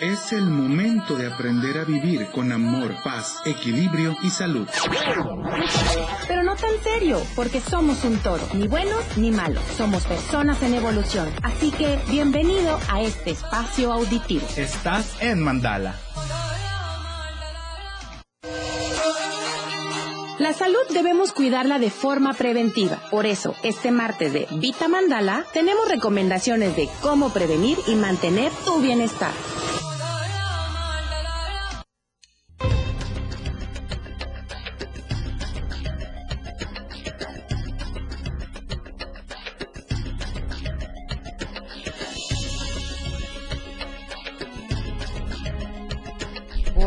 Es el momento de aprender a vivir con amor, paz, equilibrio y salud. Pero no tan serio, porque somos un todo, ni buenos ni malos. Somos personas en evolución. Así que bienvenido a este espacio auditivo. Estás en Mandala. La salud debemos cuidarla de forma preventiva. Por eso, este martes de Vita Mandala tenemos recomendaciones de cómo prevenir y mantener tu bienestar.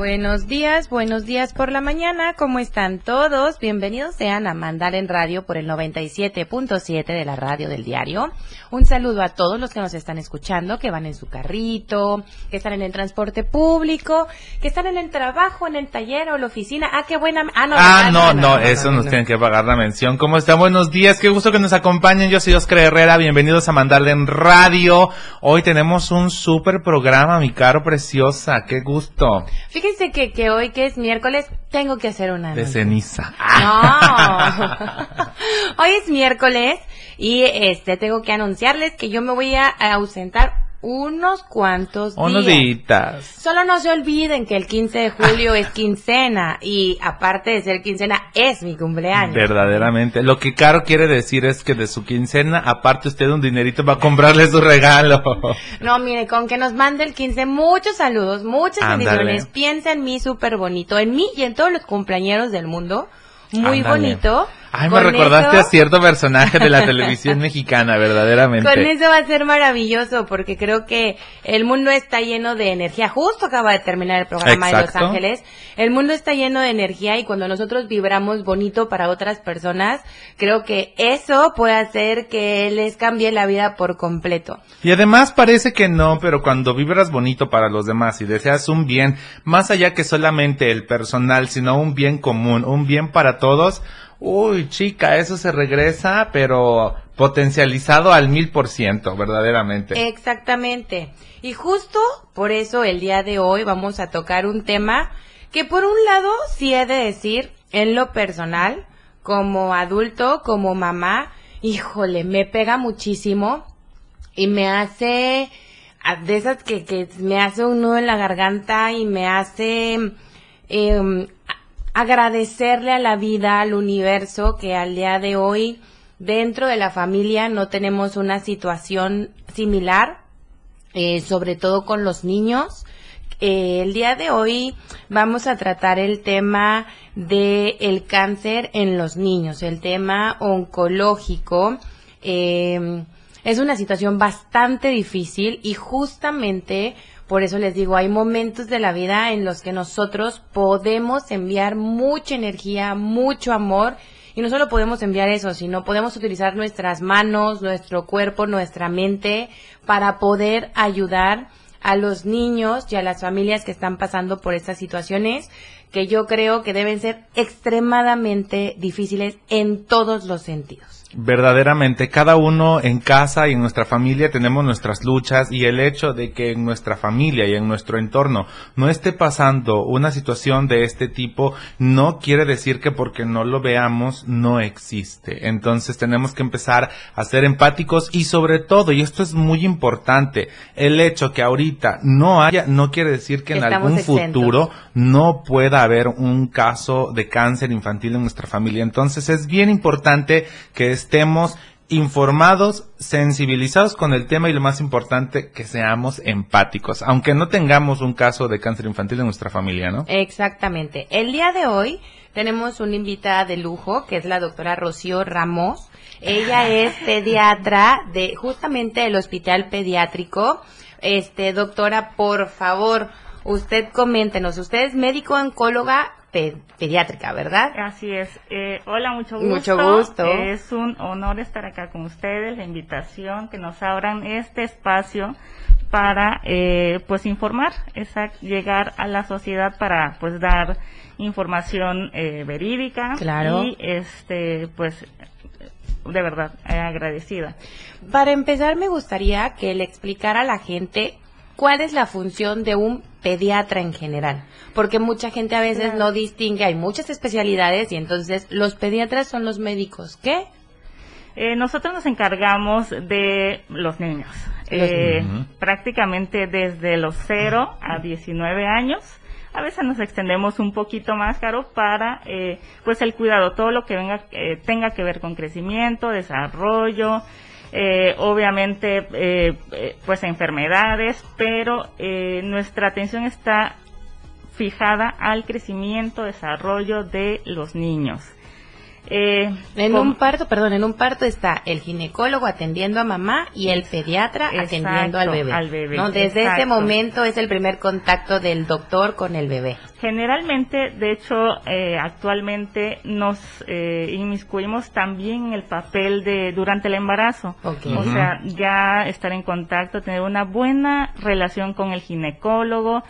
Buenos días, buenos días por la mañana, ¿cómo están todos? Bienvenidos sean a Mandar en Radio por el 97.7 de la radio del diario. Un saludo a todos los que nos están escuchando, que van en su carrito, que están en el transporte público, que están en el trabajo, en el taller o la oficina. Ah, qué buena. Ah, no, ah, no, no, eso nos tienen que pagar la mención. ¿Cómo están? Buenos días, qué gusto que nos acompañen. Yo soy Oscar Herrera, bienvenidos a Mandar en Radio. Hoy tenemos un súper programa, mi caro preciosa, qué gusto. Fíjense Que, que hoy que es miércoles tengo que hacer una... De ceniza. No. hoy es miércoles y este tengo que anunciarles que yo me voy a ausentar unos cuantos días. Unos días. Solo no se olviden que el 15 de julio es quincena y aparte de ser quincena es mi cumpleaños. Verdaderamente. Lo que Caro quiere decir es que de su quincena, aparte usted un dinerito va a comprarle su regalo. No, mire, con que nos mande el 15, muchos saludos, muchas bendiciones. Piensa en mí súper bonito, en mí y en todos los cumpleaños del mundo. Muy bonito. Ay, me recordaste a cierto personaje de la televisión mexicana, verdaderamente. Con eso va a ser maravilloso, porque creo que el mundo está lleno de energía. Justo acaba de terminar el programa de Los Ángeles. El mundo está lleno de energía y cuando nosotros vibramos bonito para otras personas, creo que eso puede hacer que les cambie la vida por completo. Y además parece que no, pero cuando vibras bonito para los demás y deseas un bien, más allá que solamente el personal, sino un bien común, un bien para todos, Uy, chica, eso se regresa, pero potencializado al mil por ciento, verdaderamente. Exactamente. Y justo por eso el día de hoy vamos a tocar un tema que por un lado sí he de decir, en lo personal, como adulto, como mamá, híjole, me pega muchísimo y me hace de esas que, que me hace un nudo en la garganta y me hace eh, agradecerle a la vida, al universo, que al día de hoy dentro de la familia no tenemos una situación similar, eh, sobre todo con los niños. Eh, el día de hoy vamos a tratar el tema del el cáncer en los niños, el tema oncológico. Eh, es una situación bastante difícil y justamente por eso les digo, hay momentos de la vida en los que nosotros podemos enviar mucha energía, mucho amor, y no solo podemos enviar eso, sino podemos utilizar nuestras manos, nuestro cuerpo, nuestra mente para poder ayudar a los niños y a las familias que están pasando por estas situaciones que yo creo que deben ser extremadamente difíciles en todos los sentidos. Verdaderamente, cada uno en casa y en nuestra familia tenemos nuestras luchas y el hecho de que en nuestra familia y en nuestro entorno no esté pasando una situación de este tipo no quiere decir que porque no lo veamos no existe. Entonces tenemos que empezar a ser empáticos y sobre todo, y esto es muy importante, el hecho que ahorita no haya no quiere decir que en algún futuro no pueda haber un caso de cáncer infantil en nuestra familia. Entonces es bien importante que estemos informados, sensibilizados con el tema y lo más importante, que seamos empáticos, aunque no tengamos un caso de cáncer infantil en nuestra familia, ¿no? Exactamente. El día de hoy tenemos una invitada de lujo, que es la doctora Rocío Ramos. Ella es pediatra de justamente el Hospital Pediátrico. Este, doctora, por favor, usted coméntenos, usted es médico oncóloga pediátrica, ¿verdad? Así es. Eh, hola, mucho gusto. Mucho gusto. Es un honor estar acá con ustedes, la invitación, que nos abran este espacio para, eh, pues, informar, esa, llegar a la sociedad para, pues, dar información eh, verídica. Claro. Y, este, pues, de verdad, agradecida. Para empezar, me gustaría que le explicara a la gente ¿cuál es la función de un pediatra en general? Porque mucha gente a veces Claro. no distingue, hay muchas especialidades y entonces los pediatras son los médicos. ¿Qué? Eh, nosotros nos encargamos de los niños, Eh, niños. prácticamente desde los 0 a 19 años. A veces nos extendemos un poquito más, Caro, para eh, pues el cuidado, todo lo que venga eh, tenga que ver con crecimiento, desarrollo, eh, obviamente eh, eh, pues enfermedades, pero eh, nuestra atención está fijada al crecimiento, desarrollo de los niños. Eh, En un parto, perdón, en un parto está el ginecólogo atendiendo a mamá y el pediatra Exacto, atendiendo al bebé. al bebé, ¿no? Desde ese exacto. momento es el primer contacto del doctor con el bebé. Generalmente, de hecho, eh, actualmente nos eh, inmiscuimos también en el papel de durante el embarazo. Ok. O sea, ya estar en contacto, tener una buena relación con el ginecólogo.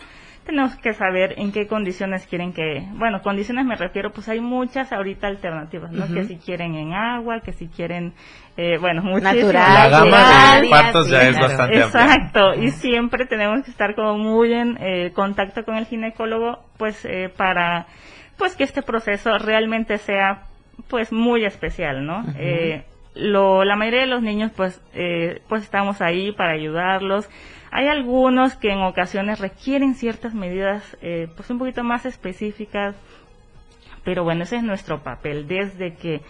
Tenemos que saber en qué condiciones quieren que, bueno, condiciones me refiero, pues hay muchas ahorita alternativas, ¿no? Que si quieren en agua, que si quieren, eh, bueno, muchísimas. Natural, La gama de partos ya es claro. bastante amplia. Exacto, y siempre tenemos que estar como muy en eh, contacto con el ginecólogo, pues eh, para pues que este proceso realmente sea pues muy especial, ¿no? Eh, lo, la mayoría de los niños pues eh, pues estamos ahí para ayudarlos. Hay algunos que en ocasiones requieren ciertas medidas eh, pues un poquito más específicas, pero bueno, ese es nuestro papel desde que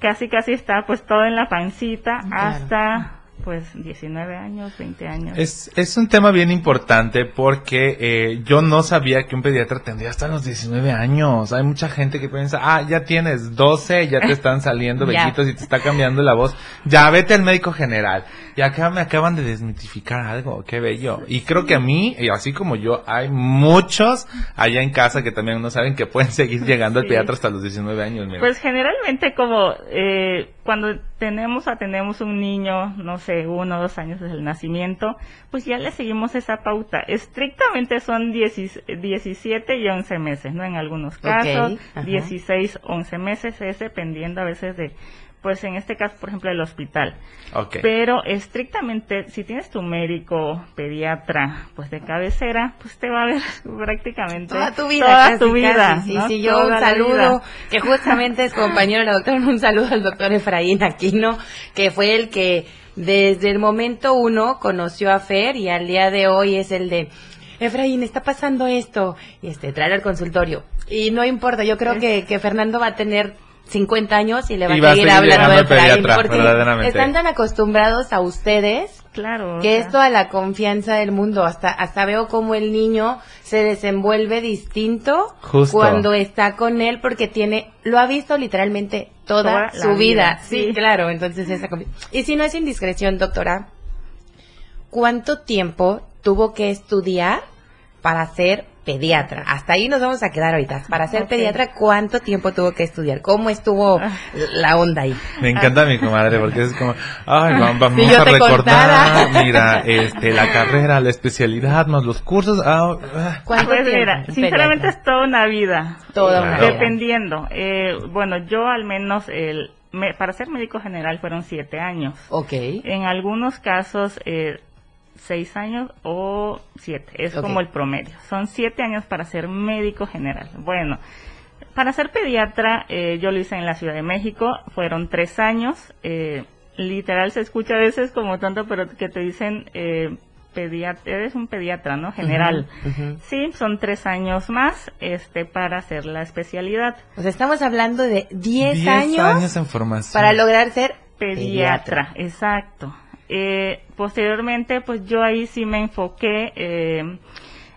casi casi está pues todo en la pancita Claro. hasta pues 19 años, 20 años. Es, es un tema bien importante porque eh, yo no sabía que un pediatra tendría hasta los 19 años. Hay mucha gente que piensa, ah, ya tienes 12, ya te están saliendo vellitos y te está cambiando la voz. Ya vete al médico general. Y acá me acaban de desmitificar algo, qué bello. Y creo que a mí, y así como yo, hay muchos allá en casa que también no saben que pueden seguir llegando al pediatra hasta los 19 años. mira. Pues generalmente como eh, cuando tenemos atendemos un niño, no sé, uno o dos años desde el nacimiento, pues ya le seguimos esa pauta. Estrictamente son 10 17 y 11 meses, ¿no? En algunos casos, ajá. 16, 11 meses, es dependiendo a veces de, pues en este caso, por ejemplo, del hospital. Ok. Pero estrictamente, si tienes tu médico pediatra, pues de cabecera, pues te va a ver prácticamente Toda tu vida. toda casi, tu vida. casi. Sí, ¿no? sí, yo Toda un saludo, que justamente es compañero de la doctora, un saludo al doctor Efraín Aquino, que fue el que desde el momento uno conoció a Fer y al día de hoy es el de, Efraín, está pasando esto, y este, traer al consultorio. Y no importa, yo creo que, que Fernando va a tener 50 años y le va Y a va a seguir hablando de Efraín, pediatra, porque están tan acostumbrados a ustedes Claro. o que sea, es toda la confianza del mundo. Hasta, hasta veo como el niño se desenvuelve distinto Justo. cuando está con él porque tiene, lo ha visto literalmente toda, su vida. vida, Sí, sí. claro. Entonces esa Y si no es indiscreción, doctora, ¿cuánto tiempo tuvo que estudiar para ser pediatra? Hasta ahí nos vamos a quedar ahorita. Para ser pediatra, ¿cuánto tiempo tuvo que estudiar? ¿Cómo estuvo la onda ahí? Me encanta mi comadre porque es como, ay, vamos, vamos Si a recordar, contara. mira, este, la carrera, la especialidad, más los cursos. ah, ah. ¿Cuánto Pues tiempo mira, sinceramente pediatra? es toda una vida. Toda una Claro. vida. Dependiendo. Eh, bueno, yo al menos, el, me- para ser médico general fueron siete años. Ok. En algunos casos, eh, seis años o siete. Es como el promedio. Son siete años para ser médico general. Bueno, para ser pediatra, eh, yo lo hice en la Ciudad de México. Fueron tres años. Eh, literal se escucha a veces como tanto, pero que te dicen, eh, pediatra, eres un pediatra, ¿no? General. Sí, son tres años más, este, para hacer la especialidad. O sea, estamos hablando de 10 Diez años, en formación. para lograr ser Pediatra, exacto. Eh, posteriormente, pues yo ahí sí me enfoqué eh,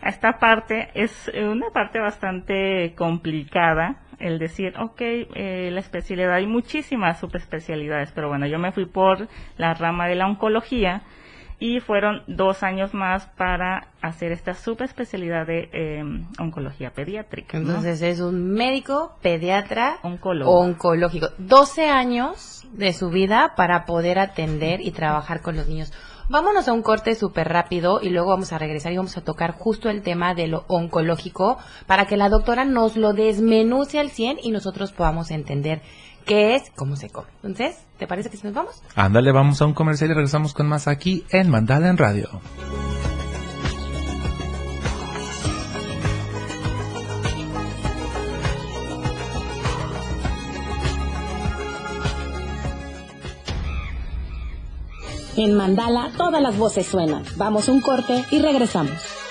a esta parte. Es eh, una parte bastante complicada el decir, ok, eh, la especialidad, hay muchísimas subespecialidades, pero bueno, yo me fui por la rama de la oncología y fueron dos años más para hacer esta subespecialidad de eh, oncología pediátrica. ¿no? Entonces es un médico, pediatra, Oncólogo. oncológico. 12 años de su vida para poder atender y trabajar con los niños. Vámonos a un corte súper rápido y luego vamos a regresar y vamos a tocar justo el tema de lo oncológico para que la doctora nos lo desmenuce al 100 y nosotros podamos entender que es cómo se come. Entonces, ¿te parece que si nos vamos? Ándale, vamos a un comercial y regresamos con más aquí en Mandala en Radio. En Mandala todas las voces suenan. Vamos un corte y regresamos.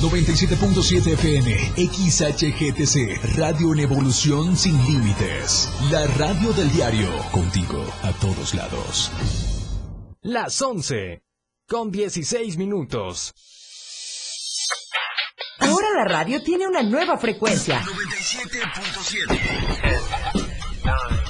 97.7 FM, XHGTC, Radio en Evolución Sin Límites. La radio del diario, contigo a todos lados. Las 11, con 16 minutos. Ahora la radio tiene una nueva frecuencia. 97.7.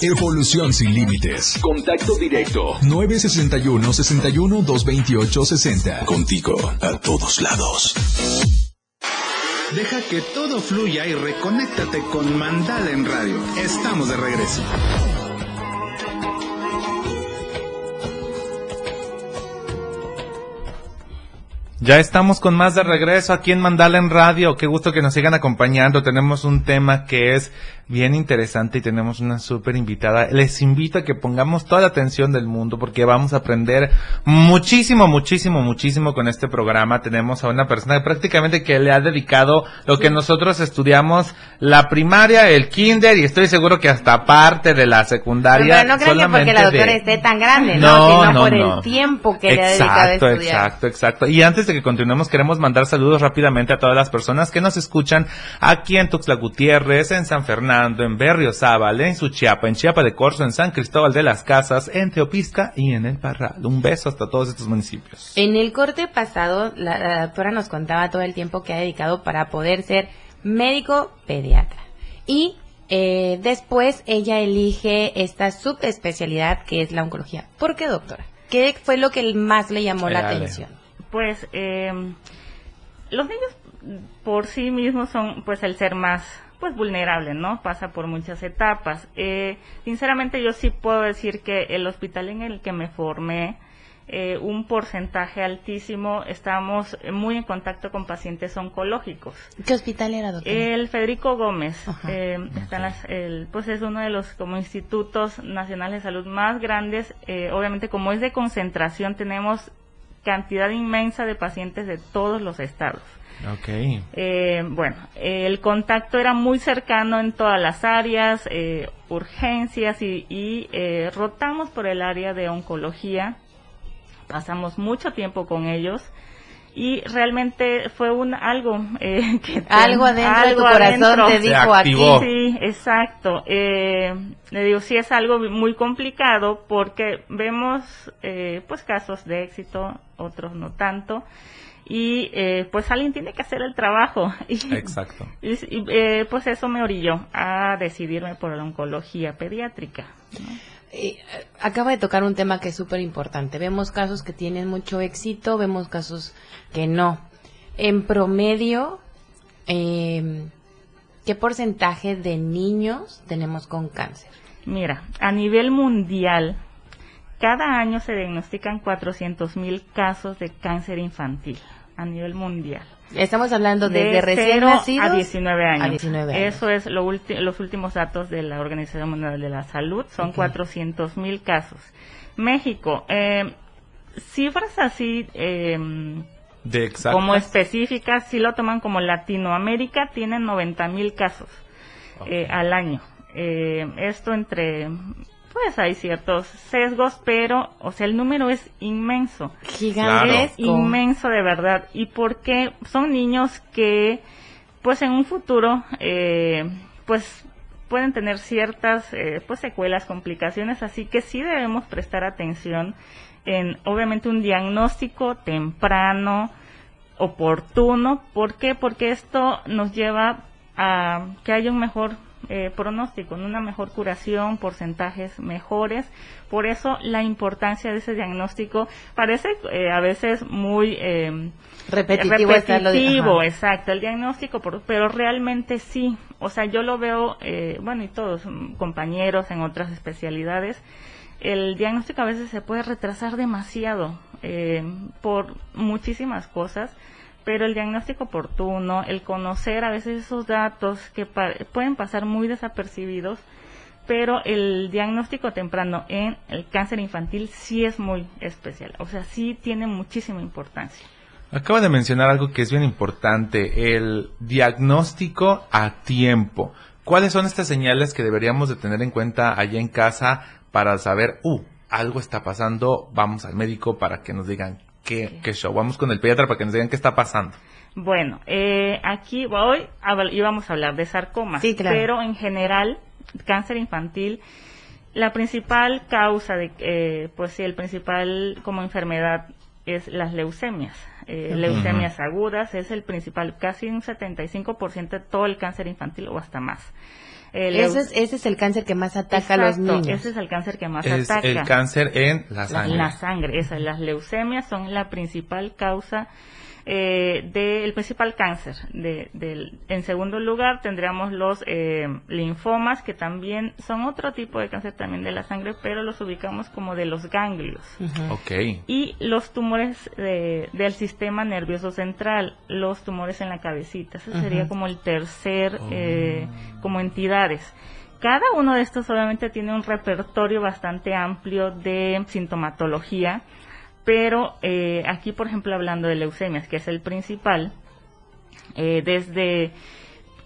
Evolución sin límites. Contacto directo. 961-61-228-60. Contigo a todos lados. Deja que todo fluya y reconéctate con Mandala en Radio. Estamos de regreso. Ya estamos con más de regreso aquí en Mandala en Radio. Qué gusto que nos sigan acompañando. Tenemos un tema que es bien interesante y tenemos una súper invitada. Les invito a que pongamos toda la atención del mundo porque vamos a aprender muchísimo, muchísimo, muchísimo con este programa. Tenemos a una persona prácticamente que le ha dedicado lo que nosotros estudiamos la primaria, el kinder y estoy seguro que hasta parte de la secundaria. Pero no creo que porque la doctora de- esté tan grande, ¿no? No, Sino no, por no. el tiempo que le ha dedicado a Exacto, estudiar. exacto, exacto. Y antes de que continuemos, queremos mandar saludos rápidamente a todas las personas que nos escuchan aquí en Tuxtla Gutiérrez, en San Fernando, en Berriozábal, en Suchiapa, en Chiapa de Corzo, en San Cristóbal de las Casas, en Teopisca y en El Parral. Un beso hasta todos estos municipios. En el corte pasado, la, la doctora nos contaba todo el tiempo que ha dedicado para poder ser médico pediatra. Y eh, después ella elige esta subespecialidad que es la oncología. ¿Por qué, doctora? ¿Qué fue lo que más le llamó la Dale. atención? Pues eh, los niños por sí mismos son pues el ser más pues vulnerable, ¿no? Pasa por muchas etapas. Eh, sinceramente yo sí puedo decir que el hospital en el que me formé, eh, un porcentaje altísimo, estamos muy en contacto con pacientes oncológicos. ¿Qué hospital era, doctora? El Federico Gómez, Ajá. eh, las- el- pues es uno de los como institutos nacionales de salud más grandes. eh, obviamente como es de concentración tenemos cantidad inmensa de pacientes de todos los estados. Ok. Eh, bueno, eh, el contacto era muy cercano en todas las áreas, eh, urgencias y, y, eh, rotamos por el área de oncología. Pasamos mucho tiempo con ellos y realmente fue un algo eh, que te- Algo adentro de tu algo corazón adentro. te dijo aquí. Sí, exacto. Eh, le digo, sí es algo muy complicado porque vemos eh, pues casos de éxito, otros no tanto. Y eh, pues alguien tiene que hacer el trabajo. Y, Exacto. y, y, eh, pues eso me orilló a decidirme por la oncología pediátrica. Eh, acaba de tocar un tema que es súper importante. Vemos casos que tienen mucho éxito, vemos casos que no. En promedio, eh, ¿qué porcentaje de niños tenemos con cáncer? Mira, a nivel mundial, cada año se diagnostican 400.000 casos de cáncer infantil a nivel mundial. Estamos hablando desde de recién 0 nacidos a 19 años. a 19 años. Eso es lo los últimos datos de la Organización Mundial de la Salud. Son Ok. 400 mil casos. México, eh, cifras así eh, De como específicas, si lo toman como Latinoamérica, tienen 90 mil casos eh, al año. Eh, esto entre, pues hay ciertos sesgos, pero, o sea, el número es inmenso. Gigantesco. inmenso de verdad. Y porque son niños que pues en un futuro eh, pues pueden tener ciertas eh, pues secuelas complicaciones. Así que sí debemos prestar atención en obviamente un diagnóstico temprano oportuno. ¿por qué? porque esto nos lleva a que haya un mejor eh, pronóstico, en una mejor curación, porcentajes mejores. Por eso la importancia de ese diagnóstico parece eh, a veces muy eh, repetitivo, repetitivo, exacto, el diagnóstico, por- pero realmente sí. O sea, yo lo veo, eh, bueno, y todos mm, compañeros en otras especialidades, el diagnóstico a veces se puede retrasar demasiado. eh, por muchísimas cosas, pero el diagnóstico oportuno, el conocer a veces esos datos que pueden pasar muy desapercibidos, pero el diagnóstico temprano en el cáncer infantil sí es muy especial, o sea, sí tiene muchísima importancia. Acaba de mencionar algo que es bien importante, el diagnóstico a tiempo. ¿Cuáles son estas señales que deberíamos de tener en cuenta allá en casa para saber, uh, algo está pasando, vamos al médico para que nos digan qué, qué show, vamos con el pediatra para que nos digan qué está pasando? Bueno, eh, aquí hoy íbamos a hablar de sarcomas, Sí, claro. pero en general, cáncer infantil, la principal causa de, eh, pues sí, el principal como enfermedad es las leucemias. Eh, Leucemias agudas es el principal, casi un 75% de todo el cáncer infantil o hasta más. Leu- Ese es, ese es el cáncer que más ataca a los Exacto, niños. Ese es el cáncer que más Es ataca. el cáncer en la sangre. La sangre, esas, las leucemias son la principal causa eh, del principal cáncer. De, del- en segundo lugar tendríamos los eh, linfomas, que también son otro tipo de cáncer también de la sangre, pero los ubicamos como de los ganglios. Ok. Y los tumores de- del sistema nervioso central, los tumores en la cabecita. Ese sería como el tercer, eh, como entidades. Cada uno de estos obviamente tiene un repertorio bastante amplio de sintomatología, pero eh, aquí, por ejemplo, hablando de leucemias, que es el principal, eh, desde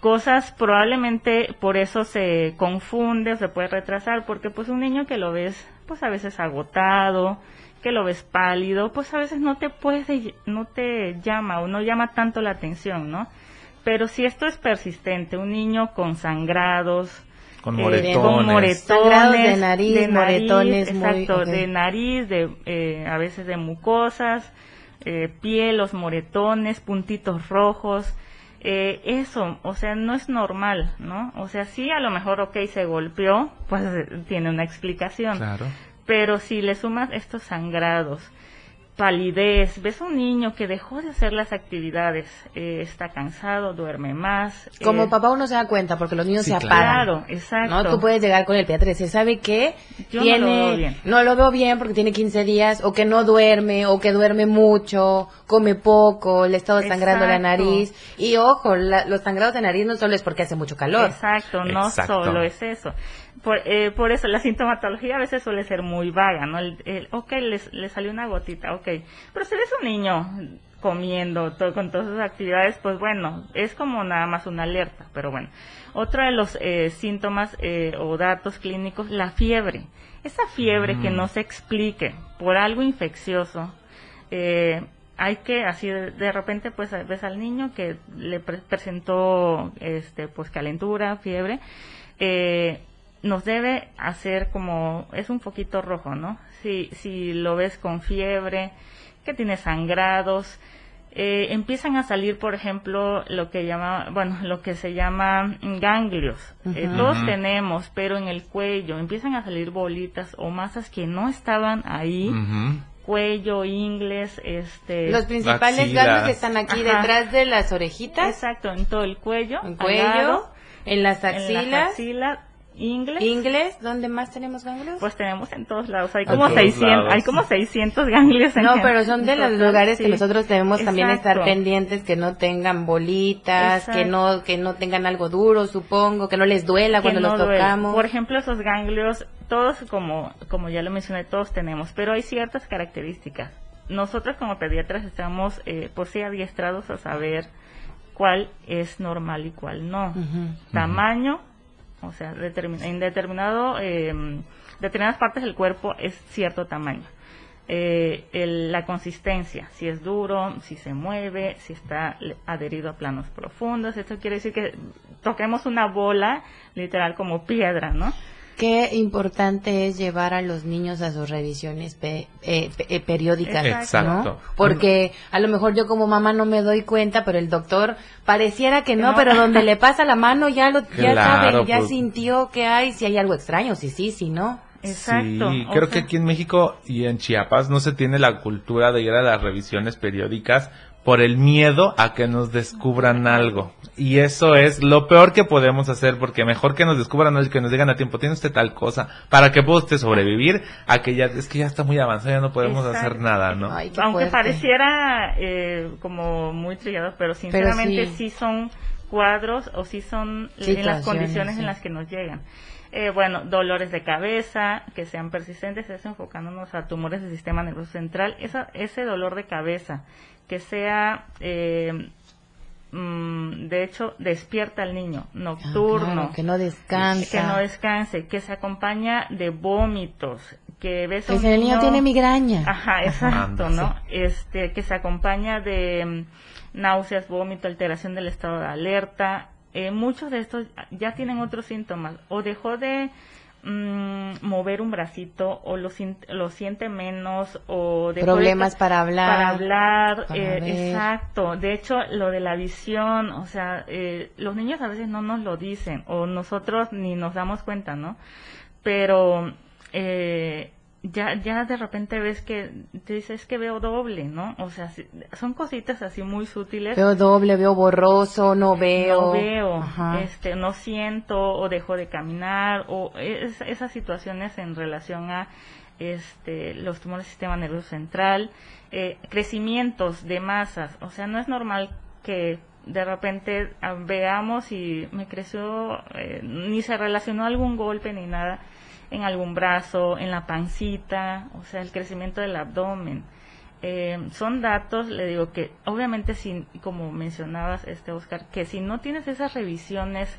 cosas probablemente por eso se confunde o se puede retrasar porque pues un niño que lo ves pues a veces agotado que lo ves pálido pues a veces no te puede no te llama o no llama tanto la atención no pero si esto es persistente un niño con sangrados Con eh, moretones. con moretones Sangrados de nariz, moretones muy- exacto, de nariz, de eh, a veces de mucosas, eh, piel, los moretones, puntitos rojos. eh, eso, o sea, no es normal, ¿no? O sea, sí, a lo mejor, ok, se golpeó, pues eh, tiene una explicación. Claro. Pero si le sumas estos sangrados, palidez, ves un niño que dejó de hacer las actividades, eh, está cansado, duerme más. Como eh, papá uno se da cuenta porque los niños Sí, se claro. apagan. Claro, exacto. ¿no? Tú puedes llegar con el pediatra y decir, ¿sabe qué? Yo no tiene, lo veo bien. no lo veo bien porque tiene 15 días, o que no duerme, o que duerme mucho, come poco, le está sangrando la nariz. Y ojo, la- los sangrados de nariz no solo es porque hace mucho calor. Exacto, no Exacto. solo es eso. Por, eh, por eso la sintomatología a veces suele ser muy vaga, ¿no? El, el, ok, le salió una gotita, ok. Pero si eres un niño comiendo todo, con todas sus actividades, pues bueno, es como nada más una alerta. Pero bueno, otro de los eh, síntomas eh, o datos clínicos, la fiebre. Esa fiebre que no se explique por algo infeccioso, eh, hay que así de, de repente pues ves al niño que le pre- presentó este pues calentura fiebre eh, nos debe hacer como es un poquito rojo no si si lo ves con fiebre que tiene sangrados eh, empiezan a salir por ejemplo lo que llama bueno lo que se llama ganglios. Eh, todos tenemos pero en el cuello empiezan a salir bolitas o masas que no estaban ahí. Cuello, ingles, este... Los principales Axilas. ganglios están aquí Ajá. detrás de las orejitas, Exacto, en todo el cuello. en cuello, lado, en las en axilas, las axilas, ingles, ¿dónde más tenemos ganglios? Pues tenemos en todos lados, hay como todos 600, lados. hay como 600 ganglios. en No, pero son de los total, lugares que nosotros debemos también estar pendientes, que no tengan bolitas, que no que no tengan algo duro, supongo, que no les duela que cuando no los duele. tocamos. Por ejemplo, esos ganglios, todos como, como ya lo mencioné, todos tenemos, pero hay ciertas características. Nosotros como pediatras estamos, eh, pues sí, adiestrados a saber cuál es normal y cuál no. Tamaño, o sea, determin- en determinado, eh, determinadas partes del cuerpo es cierto tamaño. Eh, el- la consistencia, si es duro, si se mueve, si está adherido a planos profundos. Esto quiere decir que toquemos una bola literal como piedra, ¿no? Qué importante es llevar a los niños a sus revisiones pe- eh, pe- eh, periódicas, Exacto. ¿no? Porque a lo mejor yo como mamá no me doy cuenta, pero el doctor pareciera que no, No. pero donde le pasa la mano ya lo ya Claro, sabe, ya pues. sintió que hay, si hay algo extraño, si sí, si no. Exacto. Sí, o creo que aquí en México y en Chiapas no se tiene la cultura de ir a las revisiones periódicas por el miedo a que nos descubran algo. Y eso es lo peor que podemos hacer, porque mejor que nos descubran algo y que nos digan a tiempo, tiene usted tal cosa, para que pueda usted sobrevivir, a que ya, es que ya está muy avanzado, ya no podemos Exacto. hacer nada, ¿no? Ay, Aunque fuerte. pareciera eh, como muy trillado, pero sinceramente sí. sí. son cuadros o sí son en las condiciones sí. en las que nos llegan. Eh, bueno, dolores de cabeza que sean persistentes, eso enfocándonos a tumores del sistema nervioso central. Esa, ese dolor de cabeza que sea, eh, mm, de hecho, despierta al niño, Ah, nocturno. claro, que no descansa. Que no descanse, que se acompaña de vómitos, que ves a Que un si el niño tiene migraña. Ajá, exacto, Anda, ¿no? Este, que se acompaña de mm, náuseas, vómito, alteración del estado de alerta. Eh, muchos de estos ya tienen otros síntomas. O dejó de mm, mover un bracito, o lo, lo siente menos, o de- Problemas para hablar. Para hablar, para eh, exacto. De hecho, lo de la visión, o sea, eh, los niños a veces no nos lo dicen, o nosotros ni nos damos cuenta, ¿no? Pero eh, ya, ya de repente ves que te dices que veo doble, ¿no? O sea, son cositas así muy sutiles. Veo doble, veo borroso, no veo. No veo, Ajá. este, no siento o dejo de caminar o es- esas situaciones en relación a este, los tumores del sistema nervioso central, eh, crecimientos de masas, o sea, no es normal que de repente veamos y me creció, eh, ni se relacionó algún golpe ni nada en algún brazo, en la pancita, o sea, el crecimiento del abdomen. Eh, son datos, le digo que obviamente si, como mencionabas, este Oscar, que si no tienes esas revisiones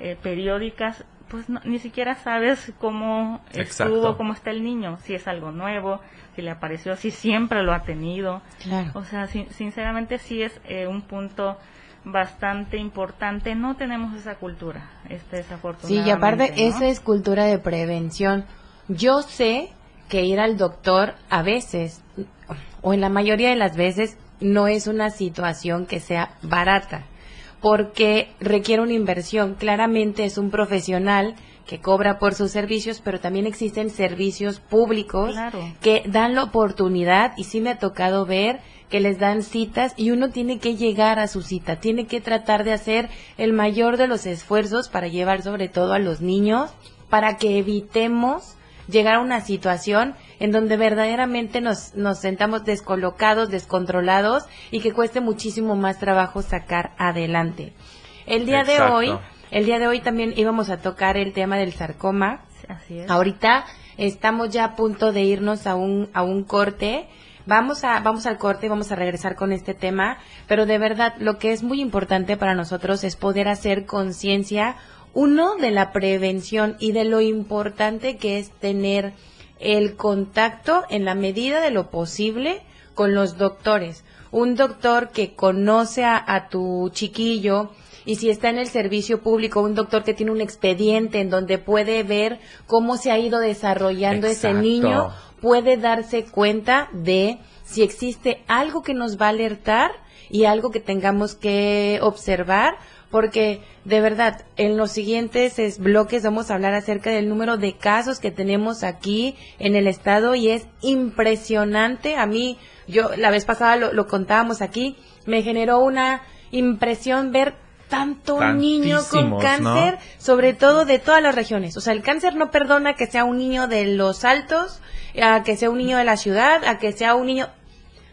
eh, periódicas, pues no- ni siquiera sabes cómo Exacto. estuvo, cómo está el niño, si es algo nuevo, si le apareció, si siempre lo ha tenido. Claro. O sea, sin- sinceramente sí es eh, un punto bastante importante. No tenemos esa cultura, este Sí, desafortunadamente. y aparte, ¿no? eso es cultura de prevención. Yo sé que ir al doctor a veces, o en la mayoría de las veces, no es una situación que sea barata, porque requiere una inversión. Claramente es un profesional que cobra por sus servicios, pero también existen servicios públicos Claro. que dan la oportunidad, y sí me ha tocado ver que les dan citas y uno tiene que llegar a su cita, tiene que tratar de hacer el mayor de los esfuerzos para llevar sobre todo a los niños, para que evitemos llegar a una situación en donde verdaderamente nos, nos sentamos descolocados, descontrolados y que cueste muchísimo más trabajo sacar adelante. El día de hoy, el día de hoy también íbamos a tocar el tema del sarcoma, Sí, Así es. Ahorita estamos ya a punto de irnos a un, a un corte. Vamos a, vamos al corte y vamos a regresar con este tema, pero de verdad lo que es muy importante para nosotros es poder hacer conciencia, uno, de la prevención y de lo importante que es tener el contacto en la medida de lo posible con los doctores. Un doctor que conoce a, a tu chiquillo, y si está en el servicio público, un doctor que tiene un expediente en donde puede ver cómo se ha ido desarrollando ese niño, puede darse cuenta de si existe algo que nos va a alertar y algo que tengamos que observar, porque de verdad, en los siguientes es, bloques vamos a hablar acerca del número de casos que tenemos aquí en el estado y es impresionante. A mí, yo la vez pasada lo, lo contábamos aquí, me generó una impresión ver tanto niño con cáncer, ¿no? sobre todo de todas las regiones. O sea, el cáncer no perdona que sea un niño de los altos, a que sea un niño de la ciudad, a que sea un niño...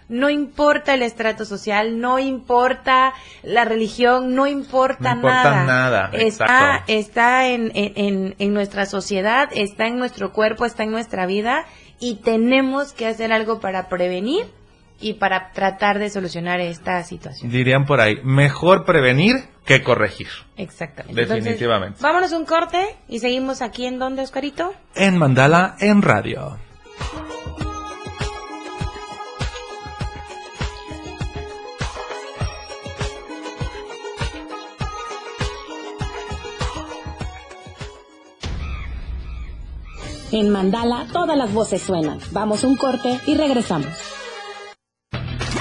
No importa el estrato social, no importa la religión, no importa, No importa nada. nada, Está, está en, en- en nuestra sociedad, está en nuestro cuerpo, está en nuestra vida y tenemos que hacer algo para prevenir y para tratar de solucionar esta situación. Dirían por ahí, mejor prevenir que corregir. Exactamente. Definitivamente. Entonces, vámonos un corte y seguimos aquí en donde, Oscarito. En Mandala, en radio. En Mandala todas las voces suenan. Vamos un corte y regresamos.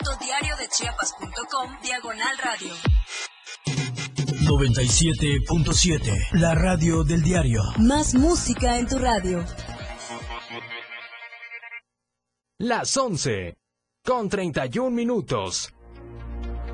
www.diariodechiapas.com Diagonal Radio. 97.7. La radio del diario. Más música en tu radio. Las 11. Con 31 minutos.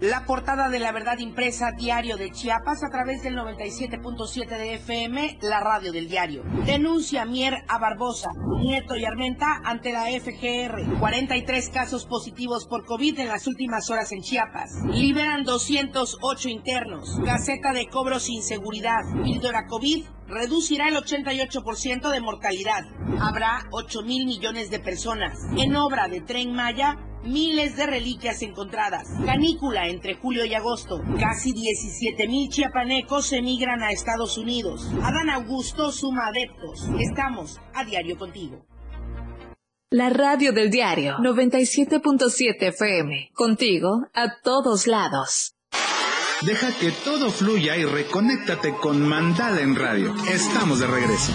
La portada de la verdad impresa diario de Chiapas a través del 97.7 de FM, la radio del diario. Denuncia Mier a Barbosa, Nieto y Armenta ante la FGR. 43 casos positivos por COVID en las últimas horas en Chiapas. Liberan 208 internos. Gaceta de cobro sin seguridad. Píldora COVID reducirá el 88% de mortalidad. Habrá 8 mil millones de personas. En obra de Tren Maya, miles de reliquias encontradas. Canícula entre julio y agosto. Casi 17 mil chiapanecos emigran a Estados Unidos. Adán Augusto suma adeptos. Estamos a diario contigo. La radio del diario 97.7 FM. Contigo a todos lados. Deja que todo fluya y reconéctate con Mandala en Radio. Estamos de regreso.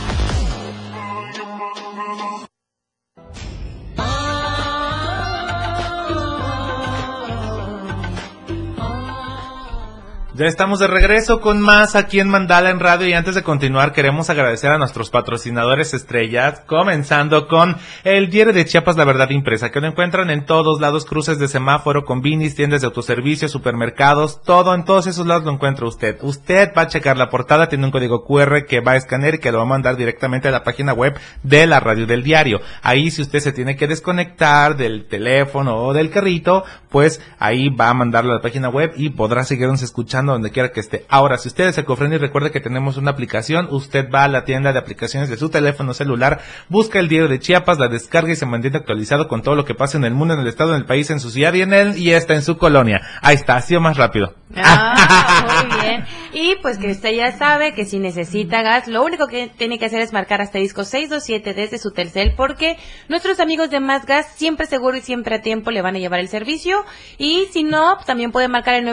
Ya estamos de regreso con más aquí en Mandala en Radio y antes de continuar queremos agradecer a nuestros patrocinadores estrellas, comenzando con el diario de Chiapas La Verdad Impresa, que lo encuentran en todos lados, cruces de semáforo, combinis, tiendas de autoservicio, supermercados, todo, en todos esos lados lo encuentra usted. Usted va a checar la portada, tiene un código QR que va a escanear y que lo va a mandar directamente a la página web de la radio del diario. Ahí si usted se tiene que desconectar del teléfono o del carrito, pues ahí va a mandarlo a la página web y podrá seguirnos escuchando donde quiera que esté. Ahora, si usted es ecofriendly, recuerde que tenemos una aplicación. Usted va a la tienda de aplicaciones de su teléfono celular, busca el diario de Chiapas, la descarga y se mantiene actualizado con todo lo que pasa en el mundo, en el estado, en el país, en su ciudad y en él, y está en su colonia. Ahí está, ha sido más rápido. Ah, muy bien. Y pues que usted ya sabe que si necesita gas, lo único que tiene que hacer es marcar asterisco 627 desde su Telcel porque nuestros amigos de Más Gas siempre seguro y siempre a tiempo le van a llevar el servicio. Y si no, también puede marcar el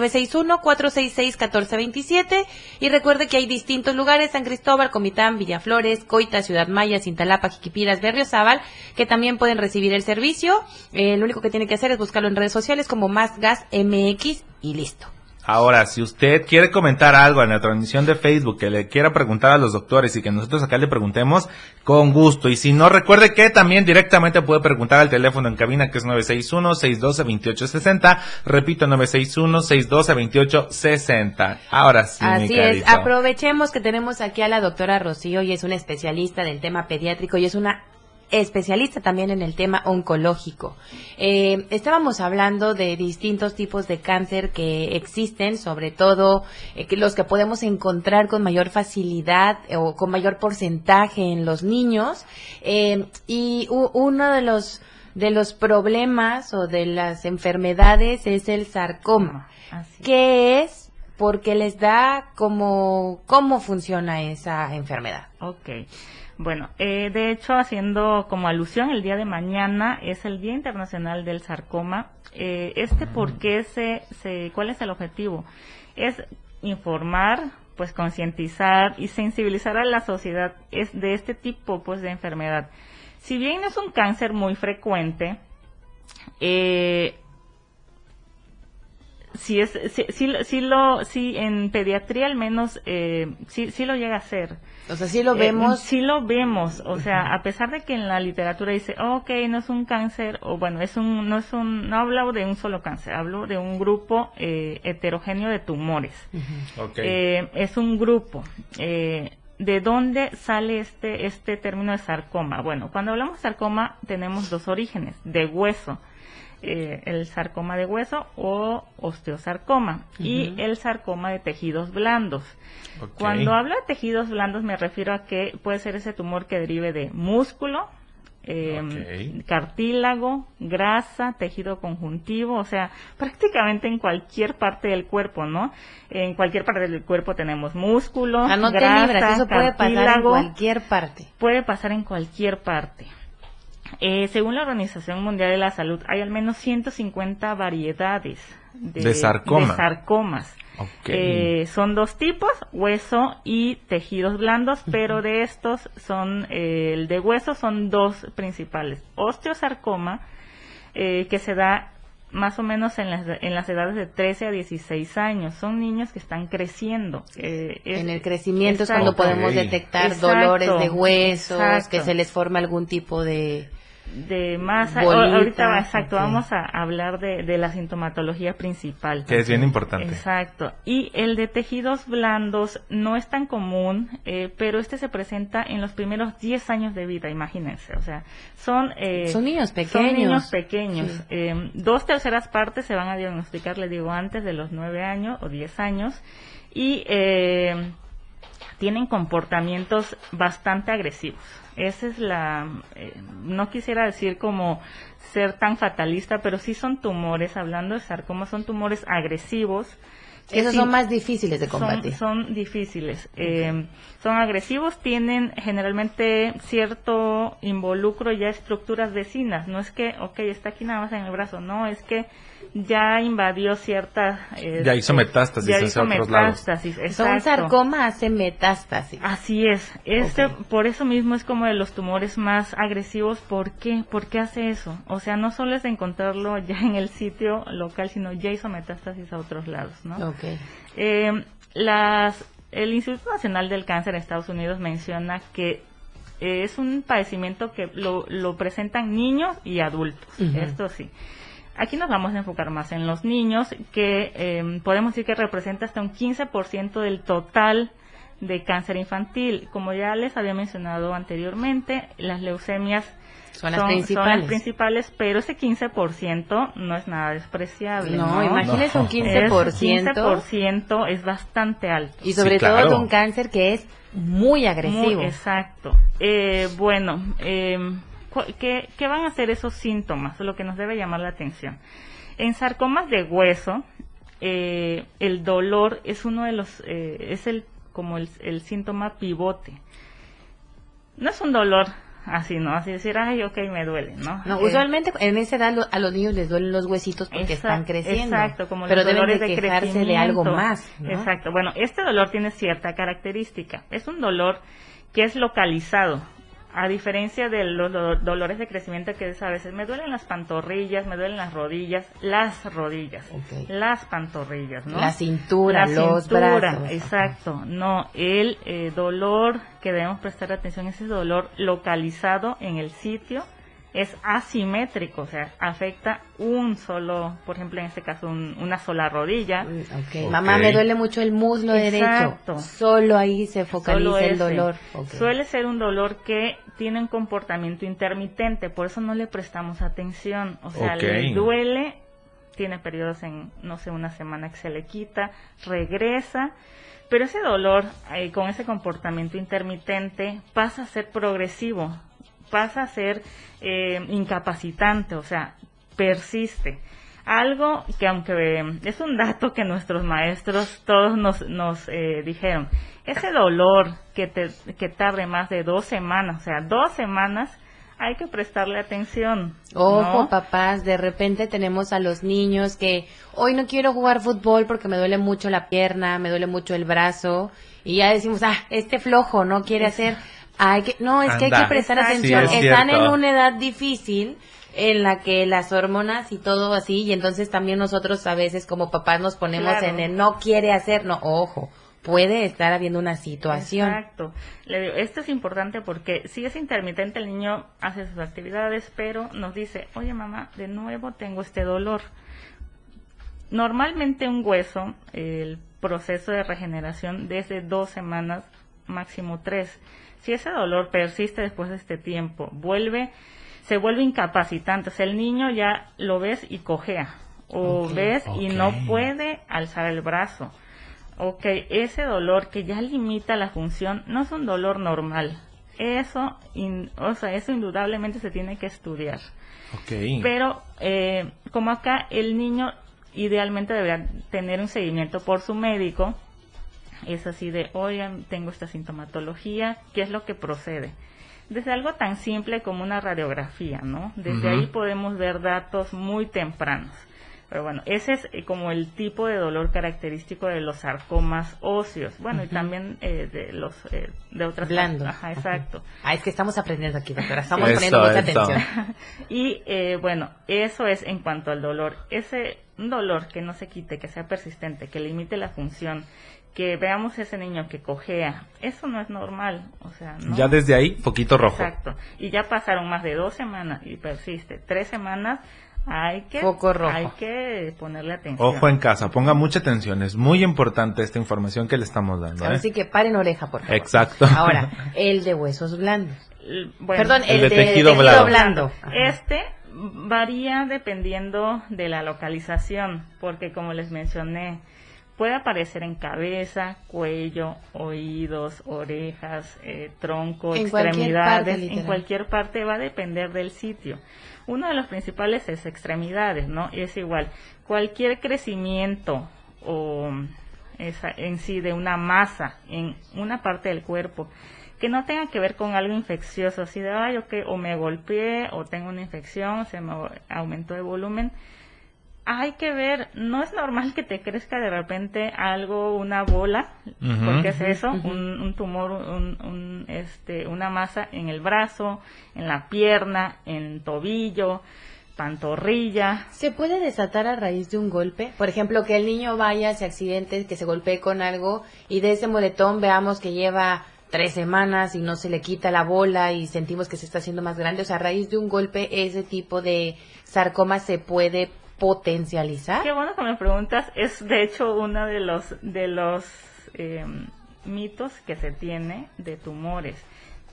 961-466-1427. Y recuerde que hay distintos lugares, San Cristóbal, Comitán, Villaflores, Coita, Ciudad Maya, Cintalapa, Jiquipiras, Berriozábal, que también pueden recibir el servicio. Eh, lo único que tiene que hacer es buscarlo en redes sociales como Más Gas MX y listo. Ahora, si usted quiere comentar algo en la transmisión de Facebook que le quiera preguntar a los doctores y que nosotros acá le preguntemos, con gusto. Y si no, recuerde que también directamente puede preguntar al teléfono en cabina que es 961-612-2860. Repito, 961-612-2860. Ahora sí, mi Así es, aprovechemos que tenemos aquí a la doctora Rocío y es una especialista del tema pediátrico y es una especialista también en el tema oncológico. Eh, estábamos hablando de distintos tipos de cáncer que existen, sobre todo eh, que los que podemos encontrar con mayor facilidad eh, o con mayor porcentaje en los niños. Y uno de los de los problemas o de las enfermedades es el sarcoma. Así. ¿Qué es? Porque les da como cómo funciona esa enfermedad. Ok. Bueno, eh, de hecho, haciendo como alusión, el día de mañana es el Día Internacional del Sarcoma. Eh, este, ¿por qué se, se, cuál es el objetivo? Es informar, pues concientizar y sensibilizar a la sociedad es de este tipo, pues, de enfermedad. Si bien es un cáncer muy frecuente, eh, si es, si, si, si lo, si en pediatría al menos, eh, sí, sí lo llega a ser. O sea, sí lo Eh, vemos. sí lo vemos, o sea, a pesar de que en la literatura dice, "Oh, ok, no es un cáncer, o bueno, es un, no es un, no hablo de un solo cáncer, hablo de un grupo eh, heterogéneo de tumores. Ok. Eh, es un grupo. Eh, ¿De dónde sale este, este término de sarcoma? Bueno, cuando hablamos de sarcoma tenemos dos orígenes, de hueso. Eh, el sarcoma de hueso o osteosarcoma y el sarcoma de tejidos blandos. Cuando hablo de tejidos blandos me refiero a que puede ser ese tumor que derive de músculo eh, cartílago, grasa, tejido conjuntivo, o sea, prácticamente en cualquier parte del cuerpo, ¿no? En cualquier parte del cuerpo tenemos músculo, Ah, no te grasa, libras, eso puede pasar en cartílago. cualquier parte. Puede pasar en cualquier parte. Eh, según la Organización Mundial de la Salud, hay al menos 150 variedades de, De sarcoma. de sarcomas. Eh, son dos tipos, hueso y tejidos blandos, pero de estos son, eh, el de hueso son dos principales. Osteosarcoma, eh, que se da más o menos en las, en las edades de 13 a 16 años. Son niños que están creciendo. Eh, es- En el crecimiento es cuando podemos detectar Exacto, dolores de huesos, exacto. que se les forma algún tipo de... de masa. Bolita, ahorita, exacto, vamos a hablar de, de la sintomatología principal. Que es bien importante. Exacto. Y el de tejidos blandos no es tan común, eh, pero este se presenta en los primeros 10 años de vida, imagínense. O sea, son... eh, Son niños Son pequeños. niños pequeños. Sí. Eh, dos terceras partes se van a diagnosticar, le digo, antes de los 9 años o 10 años. Y... eh, tienen comportamientos bastante agresivos. Esa es la, eh, no quisiera decir como ser tan fatalista, pero sí son tumores, hablando de sarcomas, son tumores agresivos. Esos sí son más difíciles de combatir. Son, difíciles. Eh, son agresivos, tienen generalmente cierto involucro ya estructuras vecinas. No es que, ok, está aquí nada más en el brazo. No, es que ya invadió ciertas... eh, Ya hizo metástasis ya hacia hizo otros lados. metástasis, Son exacto. sarcoma hace metástasis. Así es. Este, por eso mismo es como de los tumores más agresivos. ¿Por qué? ¿Por qué hace eso? O sea, no solo es de encontrarlo ya en el sitio local, sino ya hizo metástasis a otros lados, ¿no? Ok. Eh, las, el Instituto Nacional del Cáncer de Estados Unidos menciona que eh, es un padecimiento que lo, lo presentan niños y adultos. Ujú. Esto sí. Aquí nos vamos a enfocar más en los niños, que eh, podemos decir que representa hasta un 15% del total de cáncer infantil. Como ya les había mencionado anteriormente, las leucemias Son las principales. principales, pero ese 15% no es nada despreciable. No, No, imagínese un No. 15%. Ese 15% es bastante alto. Y sobre Sí, todo de un cáncer que es muy agresivo. Muy exacto. Eh, bueno, eh, ¿qué, qué van a ser esos síntomas? Lo que nos debe llamar la atención. En sarcomas de hueso, eh, el dolor es uno de los, eh, es el como el, el síntoma pivote. No es un dolor así, ¿no? Así decir, ay, ok, me duele, ¿no? No, Eh, usualmente en esa edad lo- a los niños les duelen los huesitos porque están creciendo. Exacto, como pero los deben de dolores de, quejarse de algo más. ¿no? Exacto. Bueno, este dolor tiene cierta característica. Es un dolor que es localizado. A diferencia de los do- dolores de crecimiento que es a veces me duelen las pantorrillas, me duelen las rodillas, las rodillas, Ok. las pantorrillas, ¿no? La cintura, La los cintura, brazos. Exacto. No, el eh, dolor que debemos prestar atención es ese dolor localizado en el sitio es asimétrico, o sea, afecta un solo, por ejemplo, en este caso, un- una sola rodilla. Mm, ok. Ok. Mamá, me duele mucho el muslo Exacto. derecho. Solo ahí se focaliza el dolor. Suele ser un dolor que tiene un comportamiento intermitente, por eso no le prestamos atención. O sea, le duele, tiene periodos en, no sé, una semana que se le quita, regresa, pero ese dolor eh, con ese comportamiento intermitente pasa a ser progresivo, pasa a ser eh, incapacitante, o sea, persiste. Algo que aunque eh, es un dato que nuestros maestros todos nos, nos eh, dijeron, ese dolor que, te, que tarde más de dos semanas, o sea, dos semanas, hay que prestarle atención. Ojo, ¿no? papás, de repente tenemos a los niños que hoy no quiero jugar fútbol porque me duele mucho la pierna, me duele mucho el brazo y ya decimos, ah, este flojo no quiere hacer. Hay que, no, es que hay que prestar atención. Sí, es Están cierto. en una edad difícil en la que las hormonas y todo así y entonces también nosotros a veces como papás nos ponemos Claro. en el no quiere hacer, no, ojo, puede estar habiendo una situación. Exacto. Le digo, esto es importante porque si es intermitente el niño hace sus actividades, pero nos dice, oye mamá, de nuevo tengo este dolor. Normalmente un hueso, el proceso de regeneración desde dos semanas, máximo tres. Si ese dolor persiste después de este tiempo, vuelve, se vuelve incapacitante. O sea, el niño ya lo ves y cojea. O ves y no puede alzar el brazo. Ok, ese dolor que ya limita la función no es un dolor normal. Eso, in- o sea, eso indudablemente se tiene que estudiar. Ok. Pero eh, como acá el niño idealmente debería tener un seguimiento por su médico, es así de, oigan, tengo esta sintomatología, ¿qué es lo que procede? Desde algo tan simple como una radiografía, ¿no? Desde ahí podemos ver datos muy tempranos. Pero bueno, ese es eh, como el tipo de dolor característico de los sarcomas óseos. Bueno, y también eh, de los eh, de otras Blandos. Ajá, exacto. Ah, es que estamos aprendiendo aquí, doctora. Estamos Eso, poniendo mucha eso. atención. Y eh, bueno, eso es en cuanto al dolor. Ese dolor que no se quite, que sea persistente, que limite la función, que veamos ese niño que cojea, eso no es normal. O sea, ¿no? Ya desde ahí, poquito rojo. Exacto. Y ya pasaron más de dos semanas y persiste. Tres semanas, hay que, rojo. hay que ponerle atención. Ojo en casa, ponga mucha atención. Es muy importante esta información que le estamos dando. ¿eh? Así que paren oreja, por favor. Exacto. Ahora, el de huesos blandos. L- bueno, Perdón, el el, de de, tejido tejido, blando. blando. Este varía dependiendo de la localización, porque como les mencioné, puede aparecer en cabeza, cuello, oídos, orejas, eh, tronco, En cualquier extremidades, parte, en cualquier parte va a depender del sitio. Uno de los principales es extremidades, ¿no? Es igual, cualquier crecimiento o esa, en sí de una masa en una parte del cuerpo que no tenga que ver con algo infeccioso, así de, ay, ok, o me golpeé, o tengo una infección, se me aumentó de volumen. Hay que ver, no es normal que te crezca de repente algo, una bola, porque es eso, un, un tumor, un, un, este, una masa en el brazo, en la pierna, en el tobillo, pantorrilla, ¿Se puede desatar a raíz de un golpe? Por ejemplo, que el niño vaya, se accidente, que se golpee con algo y de ese moretón veamos que lleva tres semanas y no se le quita la bola y sentimos que se está haciendo más grande. O sea, a raíz de un golpe, ese tipo de sarcoma se puede potencializar. Qué bueno que me preguntas. Es de hecho uno de los de los eh, mitos que se tiene de tumores,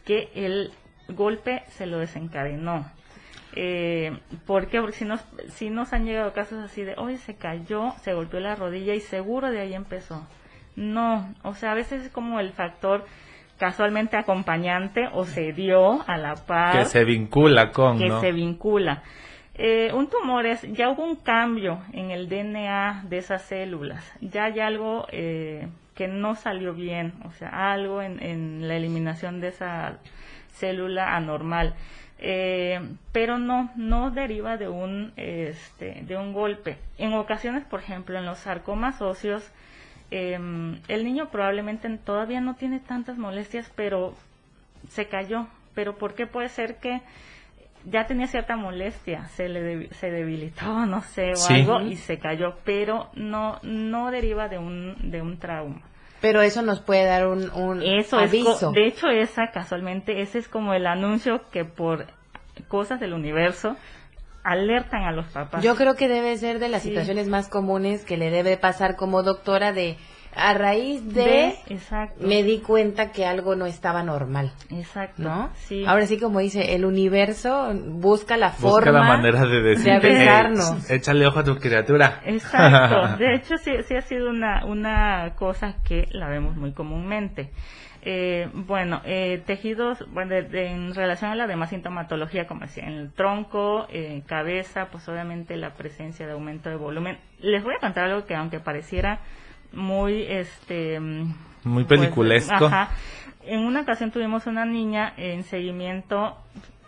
que el golpe se lo desencadenó. Eh, ¿Por qué? Porque si nos, si nos han llegado casos así de, oye, se cayó, se golpeó la rodilla y seguro de ahí empezó. No, o sea, a veces es como el factor casualmente acompañante o se dio a la par Que se vincula con, que ¿no? se vincula. Eh, un tumor es, ya hubo un cambio en el DNA de esas células, ya hay algo eh, que no salió bien, o sea, algo en, la eliminación de esa célula anormal. Eh, pero no, no deriva de un, este, de un golpe. En ocasiones, por ejemplo, en los sarcomas óseos, eh, el niño probablemente todavía no tiene tantas molestias, pero se cayó. Pero ¿por qué puede ser que ya tenía cierta molestia, se le se debilitó, no sé, o Sí. algo y se cayó, pero no no deriva de un de un trauma. Pero eso nos puede dar un, un Eso es aviso. de hecho esa casualmente ese es como el anuncio que por cosas del universo alertan a los papás. Yo creo que debe ser de las Sí. situaciones más comunes que le debe pasar como doctora de a raíz de, De- exacto. me di cuenta que algo no estaba normal, Exacto. ¿no? Sí. Ahora sí como dice, el universo busca la Busca forma la manera de decirte, avisarnos. "Ey, échale ojo a tu criatura. Exacto. De hecho, sí, sí ha sido una, una cosa que la vemos muy comúnmente. Eh, bueno, eh, tejidos, bueno, de- de- en relación a la demás sintomatología, como decía, en el tronco, eh, cabeza, pues obviamente la presencia de aumento de volumen. Les voy a contar algo que aunque pareciera muy, este... Muy pues, peliculesco. ajá. En una ocasión tuvimos una niña en seguimiento,